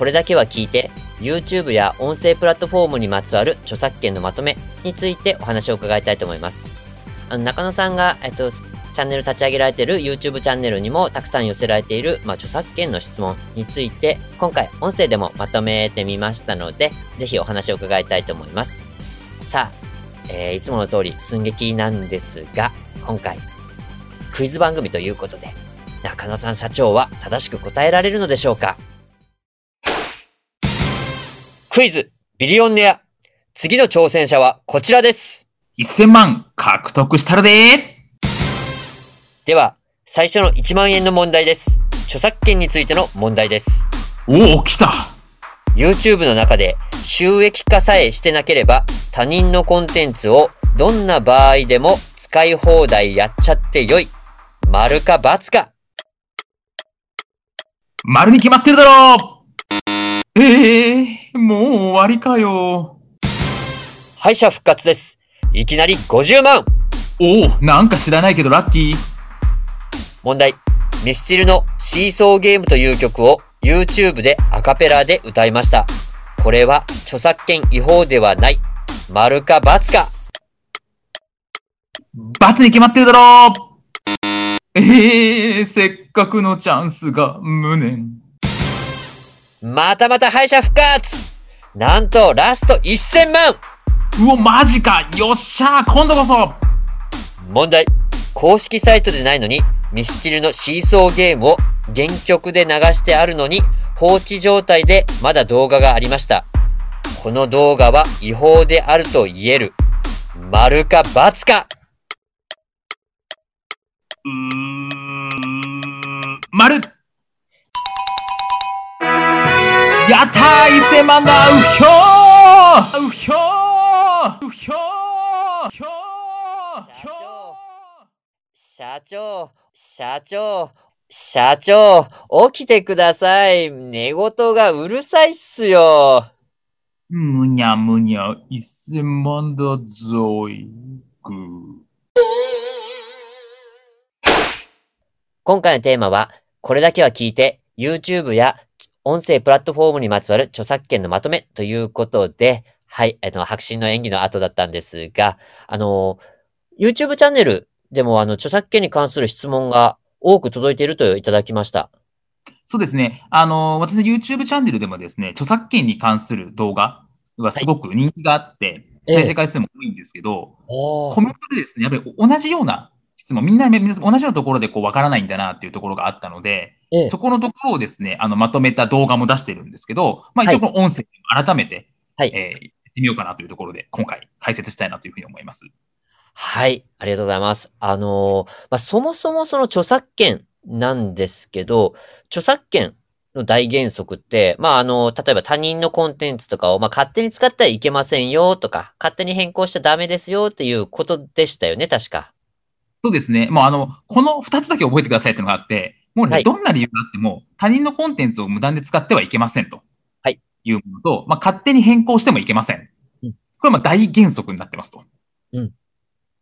これだけは聞いて YouTube や音声プラットフォームにまつわる著作権のまとめについてお話を伺いたいと思います。あの中野さんが、えっと、チャンネル立ち上げられている YouTube チャンネルにもたくさん寄せられている、まあ、著作権の質問について今回音声でもまとめてみましたのでぜひお話を伺いたいと思います。さあえー、いつもの通り寸劇なんですが、今回、クイズ番組ということで、中野さん社長は正しく答えられるのでしょうか？クイズ、ビリオンネア。次の挑戦者はこちらです。1000万獲得したるででは、最初の1万円の問題です。著作権についての問題です。おお、来た YouTube の中で収益化さえしてなければ他人のコンテンツをどんな場合でも使い放題やっちゃってよい。丸か×か。丸に決まってるだろうええー、もう終わりかよ。敗者復活です。いきなり50万おお、なんか知らないけどラッキー。問題。ミスチルのシーソーゲームという曲を YouTube でアカペラで歌いました。これは著作権違法ではない。丸か×か。×に決まってるだろうええー、せっかくのチャンスが無念。またまた敗者復活。なんとラスト1000万。うお、マジか。よっしゃ今度こそ。問題。公式サイトでないのに、ミスチルのシーソーゲームを原曲で流してあるのに放置状態でまだ動画がありました。この動画は違法であると言える。丸か×か。うーん、丸たー !1000 万だうひょうひょうひょうひょー社長、社長、社長、起きてください。寝言がうるさいっすよ。むにゃむにゃ、一千万だぞい。ぐ今回のテーマは、これだけは聞いて、YouTube や音声プラットフォームにまつわる著作権のまとめということで、はい、あの、白真の演技の後だったんですが、あの、YouTube チャンネルでも、あの、著作権に関する質問が多く届いているといただきました。そうですね。あの、私の YouTube チャンネルでもですね、著作権に関する動画はすごく人気があって、はい、再生回数も多いんですけど、えー、コメントでですね、やっぱり同じような質問、みんな同じようなところでこう分からないんだなっていうところがあったので、えー、そこのところをですね、あの、まとめた動画も出してるんですけど、まあ一応この音声改めて、はい、えー、やってみようかなというところで、今回解説したいなというふうに思います。はい、ありがとうございます。あのー、まあ、そもそもその著作権なんですけど、著作権の大原則って、まあ、あの、例えば他人のコンテンツとかを、まあ、勝手に使ってはいけませんよとか、勝手に変更しちゃダメですよっていうことでしたよね、確か。そうですね。もうあの、この二つだけ覚えてくださいっていうのがあって、もうね、はい、どんな理由があっても、他人のコンテンツを無断で使ってはいけませんと。はい。いうものと、まあ、勝手に変更してもいけません。うん、これはまあ大原則になってますと。うん。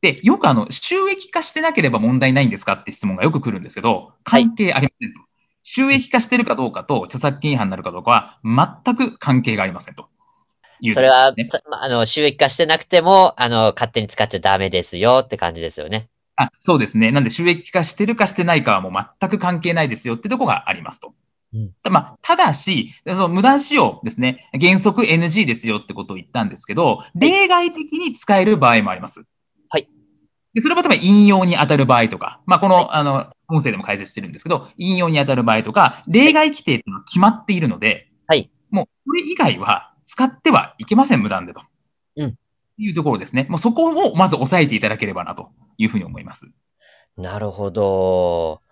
で、よくあの、収益化してなければ問題ないんですかって質問がよく来るんですけど、関係ありませんと。はい、収益化してるかどうかと著作権違反になるかどうかは全く関係がありませんと。それは、あの、収益化してなくても、あの、勝手に使っちゃダメですよって感じですよね。あ、そうですね。なんで収益化してるかしてないかはもう全く関係ないですよってとこがありますと。うん、まあ、ただし、その無断使用ですね。原則 NG ですよってことを言ったんですけど、例外的に使える場合もあります。でそれは例えば引用に当たる場合とか、まあ、この、はい、あの、音声でも解説してるんですけど、引用に当たる場合とか、例外規定っていうのは決まっているので、はい。もう、これ以外は使ってはいけません、無断でと。いうところですね。もうそこをまず押さえていただければなというふうに思います。なるほど。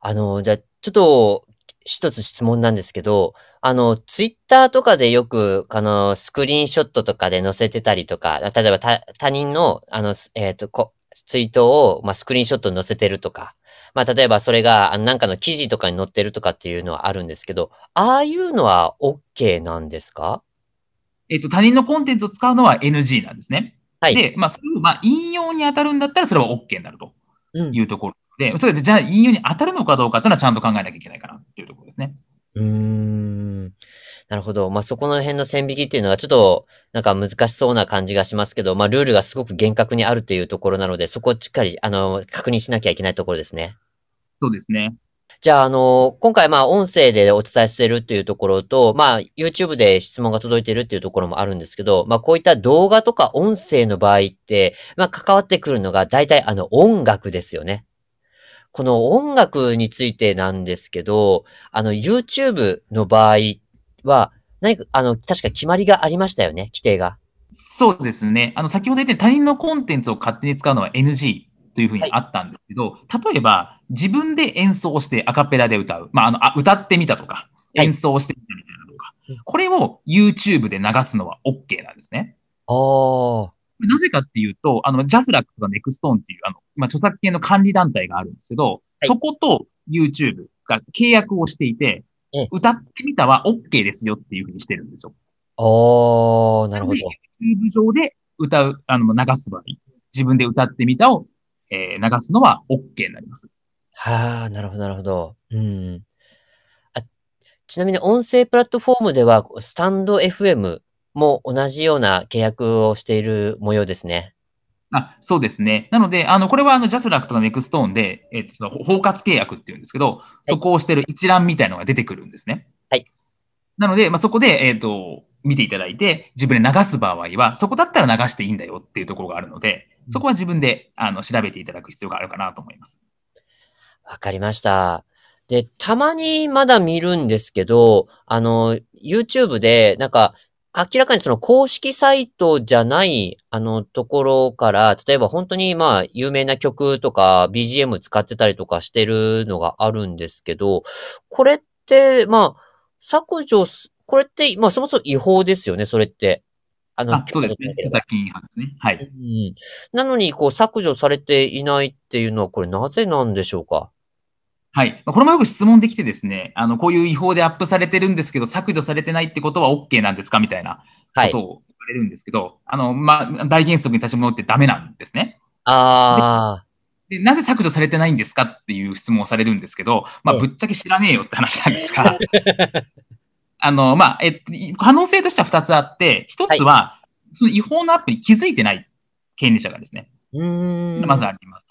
あの、じゃあ、ちょっと、一つ質問なんですけど、あの、ツイッターとかでよく、あの、スクリーンショットとかで載せてたりとか、例えば他他人の、あの、えっ、ー、とこ、ツイートを、まあ、スクリーンショットに載せてるとか、まあ、例えばそれが、なんかの記事とかに載ってるとかっていうのはあるんですけど、ああいうのは OK なんですか？えっ、ー、と、他人のコンテンツを使うのは NG なんですね。はい。で、まあ、それを、まあ、引用に当たるんだったら、それは OK になるというところで、うん、それで、じゃあ、引用に当たるのかどうかっていうのはちゃんと考えなきゃいけないかなっていうところですね。うーん。なるほど。まあ、そこの辺の線引きっていうのはちょっとなんか難しそうな感じがしますけど、まあ、ルールがすごく厳格にあるというところなので、そこをしっかり、あの、確認しなきゃいけないところですね。そうですね。じゃあ、あの、今回、まあ、音声でお伝えしてるっていうところと、まあ、YouTube で質問が届いてるっていうところもあるんですけど、まあ、こういった動画とか音声の場合って、まあ、関わってくるのが、大体、あの、音楽ですよね。この音楽についてなんですけど、あの、YouTube の場合は、何か、あの、確か決まりがありましたよね、規定が。そうですね。あの、先ほど言って他人のコンテンツを勝手に使うのは NG というふうにあったんですけど、はい、例えば、自分で演奏してアカペラで歌う。まあ、あの、あ歌ってみたとか、演奏してみたみたいな動画。はい、これを YouTube で流すのは OK なんですね。ああ。なぜかっていうと、あの、ジャスラックとかネクストーンっていう、あの、まあ、著作権の管理団体があるんですけど、はい、そこと YouTube が契約をしていて、歌ってみたは OK ですよっていうふうにしてるんですよ。おー、なるほど。YouTube 上で歌う、あの、流す場合、自分で歌ってみたを、えー、流すのは OK になります。はあ、なるほど、なるほど。うん。あ、ちなみに音声プラットフォームでは、スタンド FM も同じような契約をしている模様ですね。あそうですね。なので、あの、これはあの、ジャスラックとかネクストーンで、えっ、と、その包括契約っていうんですけど、そこをしてる一覧みたいなのが出てくるんですね。はい。なので、まあ、そこで、えっ、ー、と、見ていただいて、自分で流す場合は、そこだったら流していいんだよっていうところがあるので、そこは自分で、あの、調べていただく必要があるかなと思います。わかりました。で、たまにまだ見るんですけど、あの、YouTube で、なんか、明らかにその公式サイトじゃない、あの、ところから、例えば本当にまあ、有名な曲とか BGM 使ってたりとかしてるのがあるんですけど、これって、まあ、削除これって、まあ、そもそも違法ですよね、それって。あの、あそうですね。著作権違反ですね。はい。うん。なのに、こう、削除されていないっていうのは、これなぜなんでしょうか？はい。これもよく質問できてですね、あの、こういう違法でアップされてるんですけど、削除されてないってことは OK なんですか？みたいなことを言われるんですけど、はい、あの、まあ、大原則に立ち戻ってダメなんですね。ああ。でなぜ削除されてないんですか？っていう質問をされるんですけど、まあ、ぶっちゃけ知らねえよって話なんですが、あの、まあ、えっと、可能性としては2つあって、1つは、はい、その違法なアプリに気づいてない権利者がですね、まずあります。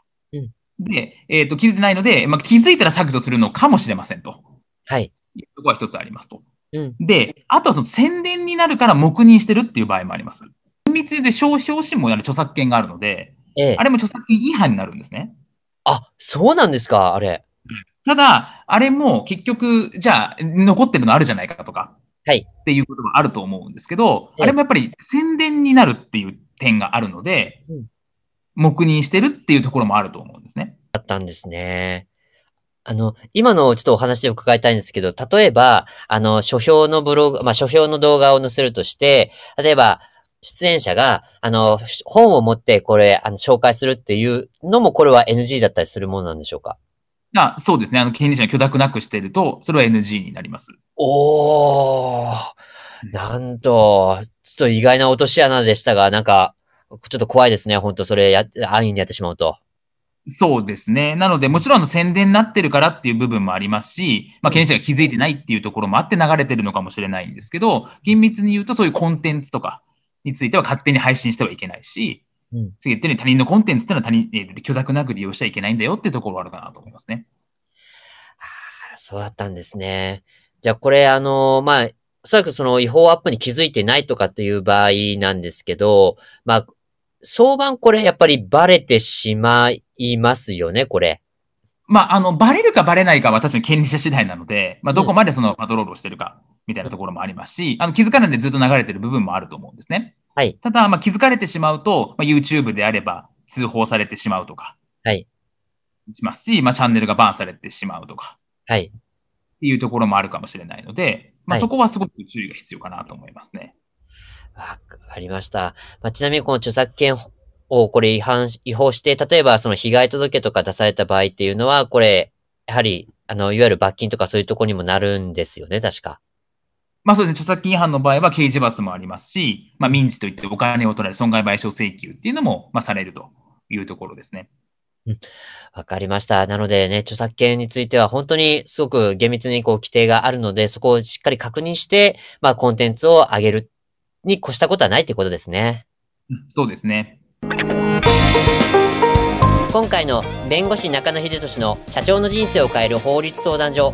で、えっ、ー、と、気づいてないので、まあ、気づいたら削除するのかもしれませんと。はい。そこは一つありますと。うん、で、あとはその宣伝になるから黙認してるっていう場合もあります。厳密で商標紙もやる著作権があるので、ええ、あれも著作権違反になるんですね。あ、そうなんですか、あれ。ただ、あれも結局、じゃあ、残ってるのあるじゃないかとか、はい。っていうことがあると思うんですけど、あれもやっぱり宣伝になるっていう点があるので、うん黙認してるっていうところもあると思うんですね。あったんですね。あの、今のちょっとお話を伺いたいんですけど、例えば、あの、書評のブログ、まあ、書評の動画を載せるとして、例えば、出演者が、あの、本を持ってこれ、あの、紹介するっていうのも、これは NG だったりするものなんでしょうか？あそうですね。あの、権利者が許諾なくしてると、それは NG になります。おー。なんと、ちょっと意外な落とし穴でしたが、なんか、ちょっと怖いですね。本当それや、安易にやってしまうと。そうですね。なので、もちろん宣伝になってるからっていう部分もありますし、まあ、経営者が気づいてないっていうところもあって流れてるのかもしれないんですけど、厳密に言うとそういうコンテンツとかについては勝手に配信してはいけないし、うん、次言ったように他人のコンテンツっていうのは他人、えー、許諾なく利用しちゃいけないんだよっていうところがあるかなと思いますね。ああ、そうだったんですね。じゃあこれ、あのー、まあ、おそらくその違法アップに気づいてないとかっていう場合なんですけど、まあ、相場これやっぱりバレてしまいますよね、これ。まあ、あの、バレるかバレないかは確かに権利者次第なので、まあ、どこまでそのパトロールをしてるか、みたいなところもありますし、あの、気づかないでずっと流れてる部分もあると思うんですね。はい。ただ、まあ、気づかれてしまうと、まあ、YouTube であれば通報されてしまうとか。はい。しますし、まあ、チャンネルがバンされてしまうとか。はい。っていうところもあるかもしれないので、まあ、そこはすごく注意が必要かなと思いますね。わ、かりました。まあ、ちなみにこの著作権をこれ違反、違法して、例えばその被害届とか出された場合っていうのは、これ、やはり、あの、いわゆる罰金とかそういうところにもなるんですよね、確か。まあそうですね、著作権違反の場合は刑事罰もありますし、まあ民事といってお金を取られる損害賠償請求っていうのも、まあされるというところですね。うん。わかりました。なのでね、著作権については本当にすごく厳密にこう規定があるので、そこをしっかり確認して、まあコンテンツを上げるに越したことはないってことですね。そうですね。今回の弁護士中野秀俊の社長の人生を変える法律相談所